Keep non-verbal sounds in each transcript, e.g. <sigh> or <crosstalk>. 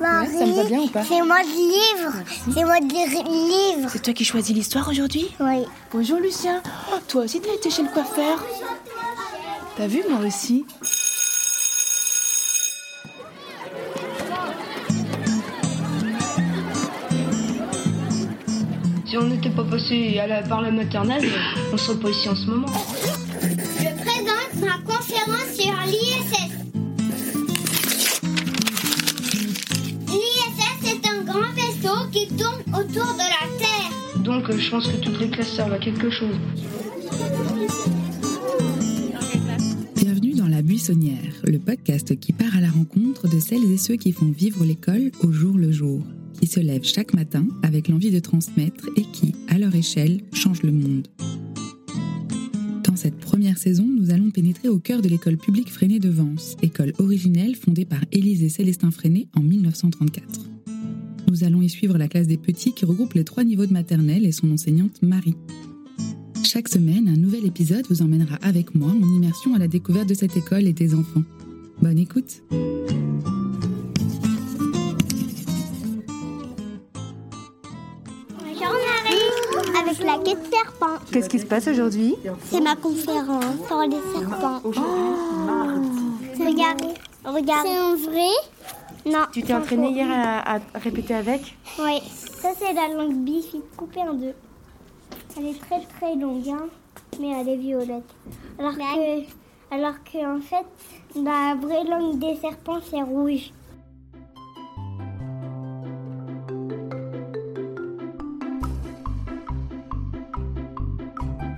Marie, ça me va bien ou pas c'est moi de livre. C'est moi de lire livre. C'est toi qui choisis l'histoire aujourd'hui Oui. Bonjour Lucien. Oh, toi aussi t'as été chez le coiffeur T'as vu moi aussi Si on n'était pas passé à la- par la maternelle, on serait pas ici en ce moment. Je pense que toutes les classes servent à quelque chose. Bienvenue dans La Buissonnière, le podcast qui part à la rencontre de celles et ceux qui font vivre l'école au jour le jour, qui se lèvent chaque matin avec l'envie de transmettre et qui, à leur échelle, changent le monde. Dans cette première saison, nous allons pénétrer au cœur de l'école publique Freinet de Vence, école originelle fondée par Élise et Célestin Freinet en 1934. Nous allons y suivre la classe des petits qui regroupe les trois niveaux de maternelle et son enseignante Marie. Chaque semaine, un nouvel épisode vous emmènera avec moi en immersion à la découverte de cette école et des enfants. Bonne écoute Bonjour Marie. Avec la quête serpent. Qu'est-ce qui se passe aujourd'hui? C'est ma conférence sur les serpents. Regarde. Regarde. C'est un vrai Non. Tu t'es entraîné hier à, à répéter avec Oui, ça c'est la langue bifide coupée en deux. Elle est très très longue, hein, mais elle est violette. Alors que, alors que en fait, la vraie langue des serpents c'est rouge.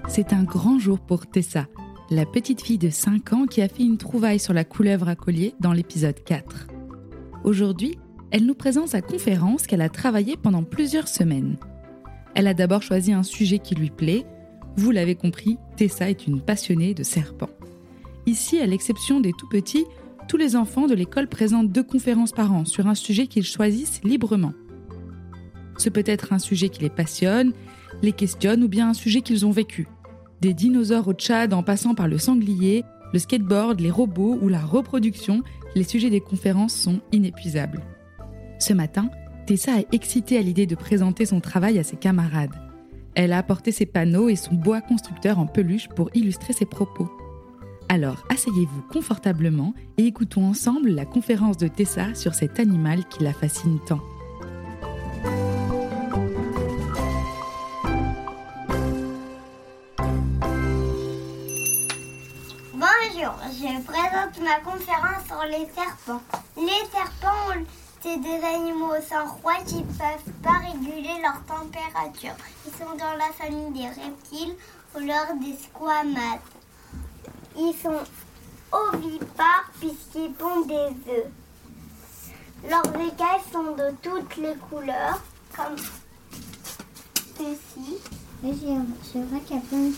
C'est un grand jour pour Tessa, la petite fille de 5 ans qui a fait une trouvaille sur la couleuvre à collier dans l'épisode 4. Aujourd'hui, elle nous présente sa conférence qu'elle a travaillée pendant plusieurs semaines. Elle a d'abord choisi un sujet qui lui plaît. Vous l'avez compris, Tessa est une passionnée de serpents. Ici, à l'exception des tout petits, tous les enfants de l'école présentent deux conférences par an sur un sujet qu'ils choisissent librement. Ce peut être un sujet qui les passionne, les questionne ou bien un sujet qu'ils ont vécu. Des dinosaures au Tchad en passant par le sanglier, le skateboard, les robots ou la reproduction, les sujets des conférences sont inépuisables. Ce matin, Tessa est excitée à l'idée de présenter son travail à ses camarades. Elle a apporté ses panneaux et son bois constructeur en peluche pour illustrer ses propos. Alors asseyez-vous confortablement et écoutons ensemble la conférence de Tessa sur cet animal qui la fascine tant. Ma conférence sur les serpents. Les serpents, c'est des animaux sans roi qui peuvent pas réguler leur température. Ils sont dans la famille des reptiles ou lors des squamates. Ils sont ovipares puisqu'ils pondent des œufs. Leurs écailles sont de toutes les couleurs, comme ceci. C'est vrai qu'il y a plein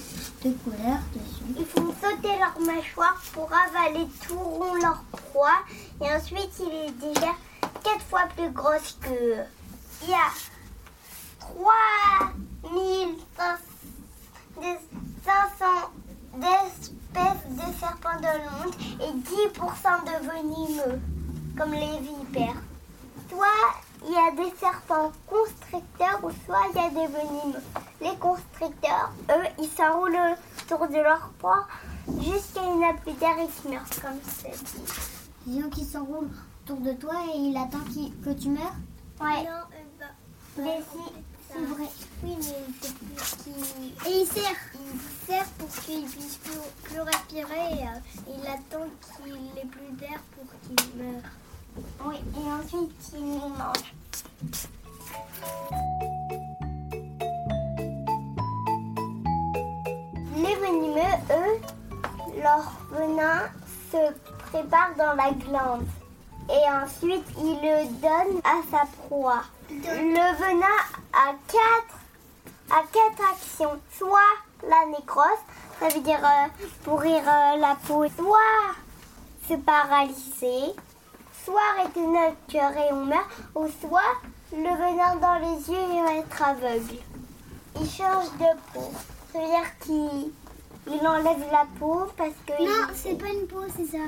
de couleurs dessus. Ils font sauter leur mâchoire pour avaler tout rond leur proie et ensuite ils les digèrent quatre fois plus grosse qu'eux. Il y a 3500 d'espèces de serpents de l'onde et 10% de venimeux, comme les vipères. Soit il y a des serpents constricteurs ou soit il y a des venimeux. Ils s'enroulent autour de leur proie jusqu'à une nappe d'air et qui meurent comme celle-ci. Disons qu'il s'enroule autour de toi et il attend qu'il- que tu meurs? Ouais. Mais si, C'est vrai. Oui, mais c'est plus qu'il... Et il serre. Il serre pour qu'il puisse plus, plus respirer. et, euh, il attend qu'il ait plus d'air pour qu'il meure. Oui, et ensuite il nous mange. Leur venin se prépare dans la glande. Et ensuite, ils le donnent à sa proie. Le venin a quatre, a quatre actions. Soit la nécrose, ça veut dire euh, pourrir euh, la peau, soit se paralyser, soit arrêter notre cœur et on meurt, ou soit le venin dans les yeux et on va être aveugle. Il change de peau. Ça veut dire qu'il il enlève la peau parce que... Non, c'est pas une peau, c'est ça.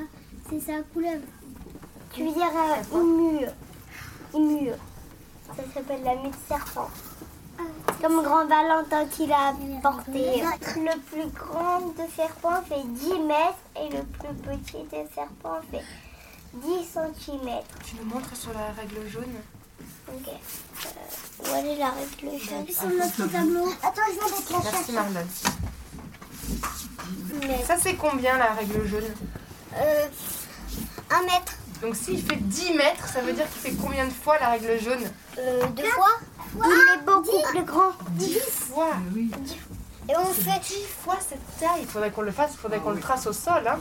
C'est sa couleuvre. Tu veux dire euh, une mue. Une mue. Ça s'appelle la mue de serpent. Comme Grand Valentin qu'il a porté. Le plus grand de serpent fait 10 mètres et le plus petit de serpent fait 10 cm. Tu nous montres sur la règle jaune Ok. Euh, où elle est la règle jaune Sur notre tableau. Attends, je vais mettre la Merci Marlon. Mais, Ça c'est combien la règle jaune euh, un mètre. Donc s'il fait 10 mètres, ça veut dire qu'il fait combien de fois la règle jaune Euh, deux fois. Il est beaucoup plus grand. 10 fois Et on fait 10 fois cette taille. Il faudrait qu'on le fasse, il faudrait qu'on le trace au sol, hein,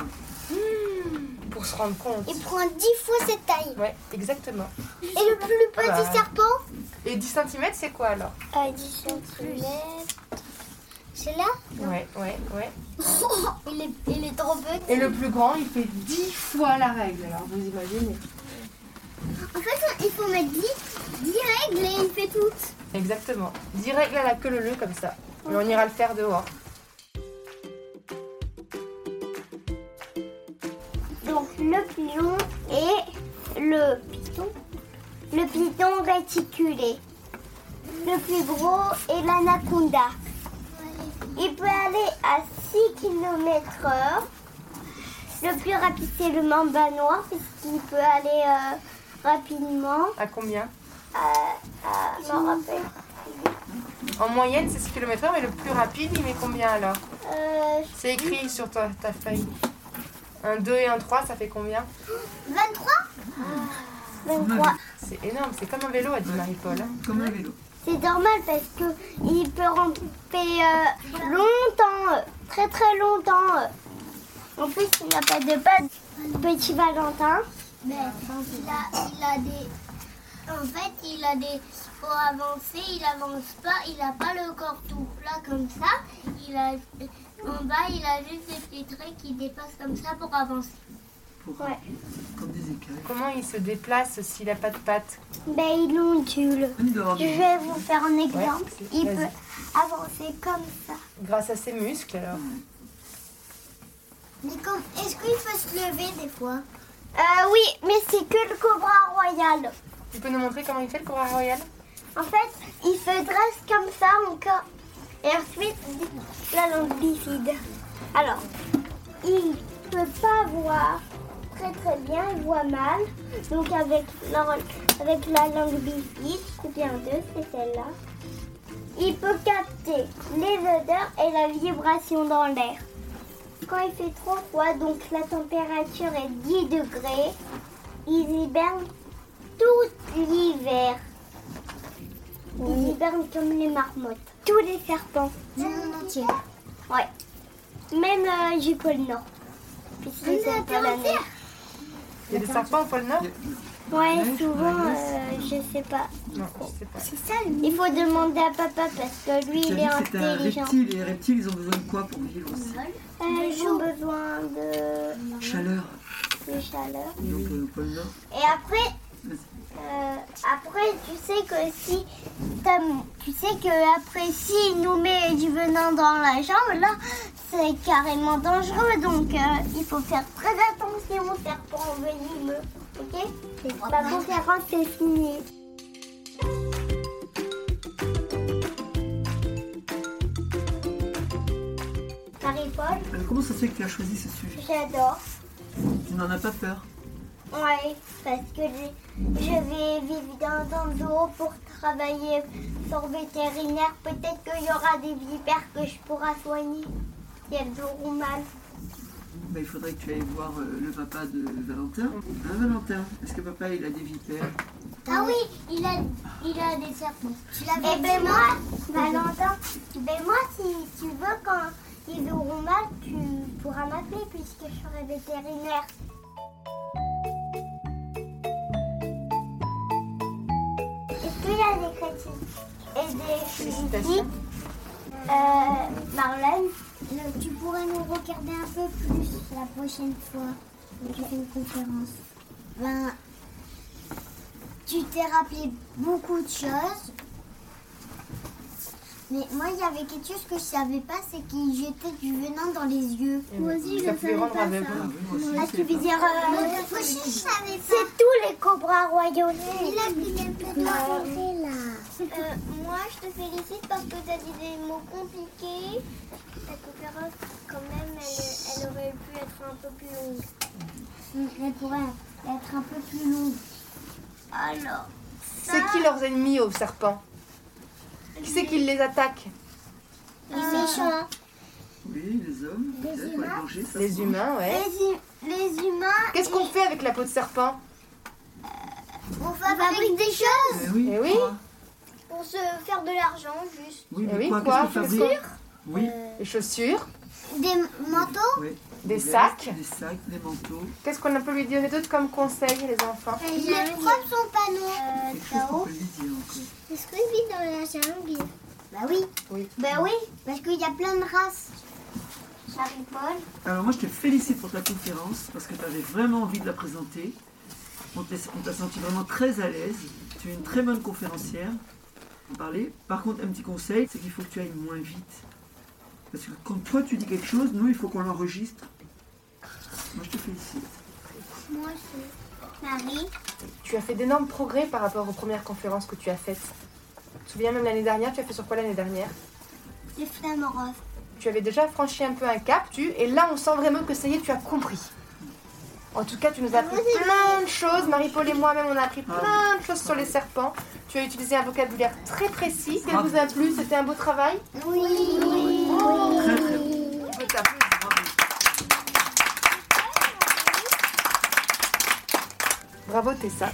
pour se rendre compte. Il prend 10 fois cette taille. Ouais, exactement. Et le plus petit Bah. serpent Et 10 cm, c'est quoi alors? À 10 cm. Là Ouais, ouais, ouais. <laughs> il, est, il est trop petit. Et le plus grand, il fait 10 fois la règle. Alors vous imaginez En fait, il faut mettre 10, 10 règles et il fait toutes. Exactement. 10 règles à la queue leu comme ça. Mais on ira le faire dehors. Donc le pion et le python. Le python réticulé. Le plus gros est l'anaconda. Il peut aller à 6 km heure. Le plus rapide c'est le mamba noir puisqu'il peut aller euh, rapidement. À combien? Euh, euh, je m'en rappelle. En moyenne, c'est 6 km/h, mais le plus rapide, il met combien alors? Euh, C'est écrit sur ta, ta feuille. Un 2 et un 3, ça fait combien? 23 23. C'est énorme, c'est comme un vélo, a dit Marie-Paul. Comme un vélo. C'est normal parce que il peut ramper euh, longtemps, euh, très très longtemps. euh. En plus, il n'a pas de pattes. Petit Valentin. Mais il a, il a des. En fait, il a des. Pour avancer, il avance pas. Il a pas le corps tout plat comme ça. Il a. En bas, il a juste des petits traits qui dépassent comme ça pour avancer. Pour- Ouais. Comme des écailles. Comment il se déplace s'il n'a pas de pattes Ben, il ondule. Avoir Je vais vous faire un exemple. Ouais, il peut avancer comme ça. Grâce à ses muscles alors. Mais comme, est-ce qu'il peut se lever des fois? Euh, oui, mais c'est que le cobra royal. Tu peux nous montrer comment il fait le Cobra Royal? En fait, il se dresse comme ça encore. Et ensuite, la langue bifide. Alors, il peut pas voir très très bien, il voit mal. Donc avec la, avec la langue bifide, c'est bien deux, c'est celle-là. Il peut capter les odeurs et la vibration dans l'air. Quand il fait trop froid, donc la température est 10 degrés, ils hibernent tout l'hiver. Ils hibernent comme les marmottes. Tous les serpents. Du monde entier. Ouais. Même euh, du pôle Nord. Puisqu'ils pas la neige. Il y a des serpents au pôle Nord Ouais, souvent, euh, je sais pas. Non, je sais pas. C'est ça, il faut demander à papa parce que lui, il est un intelligent. reptile. Et les reptiles, ils ont besoin de quoi pour vivre aussi Euh, ils ont besoin de, Chaleur. de chaleur. Donc euh, au pôle Nord. Et après, euh, après, tu sais que si, t'as- tu sais que après, s'il nous met du venin dans la jambe, là, c'est carrément dangereux. Donc, euh, il faut faire très attention aux serpents venimeux. Ok? La conférence est finie. Marie-Paul, Alors, comment ça se fait que tu as choisi ce sujet? J'adore. Tu n'en as pas peur? Ouais, parce que je, je vais vivre dans un zoo pour travailler sur vétérinaire, peut-être qu'il y aura des vipères que je pourrai soigner si elles auront mal. Bah, il faudrait que tu ailles voir euh, le papa de Valentin. Hein, Valentin? Est-ce que papa il a des vipères? Ah oui, il a, il a des serpents. Tu Eh l'avais ben dit, moi, Valentin, ben moi si tu veux quand ils auront mal, tu pourras m'appeler puisque je serai vétérinaire. Est-ce qu'il y a des critiques et des critiques euh, Marlène Le- Tu pourrais nous regarder un peu plus la prochaine fois que tu fais une conférence. Ben, tu t'es rappelé beaucoup de choses. Mais moi, il y avait quelque chose que je savais pas, c'est qu'il jetait du venin dans les yeux. Moi aussi, ça peut rendre aveugle. Ah oui, moi aussi, Ah, c'est tu veux pas- dire euh, Moi aussi, je savais pas. c'est tous les cobras royaux. Il a mis un peu de là. Euh, moi, je te félicite parce que tu as dit des mots compliqués. Ta conférence, quand même, elle, elle aurait pu être un peu plus longue. Elle pourrait être un peu plus longue. Alors, C'est qui leurs ennemis aux serpents? Qui c'est qui les attaque? Les méchants. Oui, les hommes. les manger, ça Les humains, ouais. les humains, Qu'est-ce qu'on fait avec la peau de serpent? On fabrique des choses Eh oui, Eh oui. Pour se faire de l'argent, juste. Oui, Eh mais oui, quoi, quoi Qu'est-ce Oui. Les chaussures Des manteaux. oui. Des sacs Des sacs, des manteaux. Qu'est-ce qu'on peut lui donner d'autre comme conseil, les enfants Il frappe son panneau. Lui dire encore. Est-ce qu'il vit dans la jungle? Bah oui. Oui. Bah oui, parce qu'il y a plein de races. Marie-Paul. Alors moi je te félicite pour ta conférence parce que tu avais vraiment envie de la présenter. On t'a on t'a senti vraiment très à l'aise. Tu es une très bonne conférencière. En parler. Par contre, un petit conseil, c'est qu'il faut que tu ailles moins vite. Parce que quand toi tu dis quelque chose, nous il faut qu'on l'enregistre. Moi je te félicite. Moi aussi. Marie. Tu as fait d'énormes progrès par rapport aux premières conférences que tu as faites. Tu te souviens même l'année dernière, tu as fait sur quoi l'année dernière? Les flammes roses. Tu avais déjà franchi un peu un cap, tu, et là on sent vraiment que ça y est, tu as compris. En tout cas, tu nous as appris plein de choses. Marie-Paul et moi-même, on a appris plein de choses sur les serpents. Tu as utilisé un vocabulaire très précis. Qu'est-ce qui vous a plu? C'était un beau travail? Oui. Très très t'applaudir. Bravo Tessa.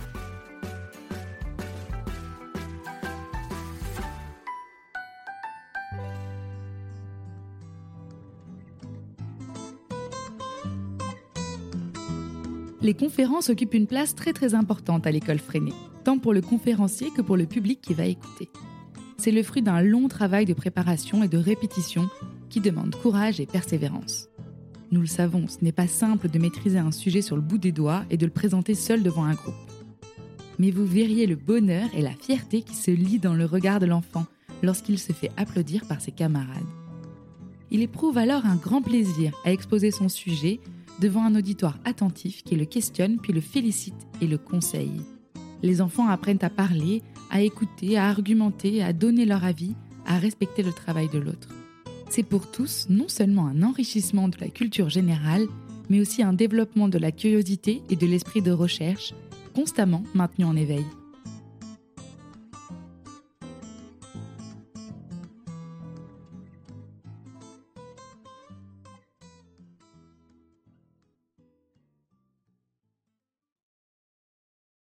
Les conférences occupent une place très très importante à l'école Freinet, tant pour le conférencier que pour le public qui va écouter. C'est le fruit d'un long travail de préparation et de répétition qui demande courage et persévérance. Nous le savons, ce n'est pas simple de maîtriser un sujet sur le bout des doigts et de le présenter seul devant un groupe. Mais vous verriez le bonheur et la fierté qui se lit dans le regard de l'enfant lorsqu'il se fait applaudir par ses camarades. Il éprouve alors un grand plaisir à exposer son sujet devant un auditoire attentif qui le questionne puis le félicite et le conseille. Les enfants apprennent à parler, à écouter, à argumenter, à donner leur avis, à respecter le travail de l'autre. C'est pour tous non seulement un enrichissement de la culture générale, mais aussi un développement de la curiosité et de l'esprit de recherche, constamment maintenu en éveil.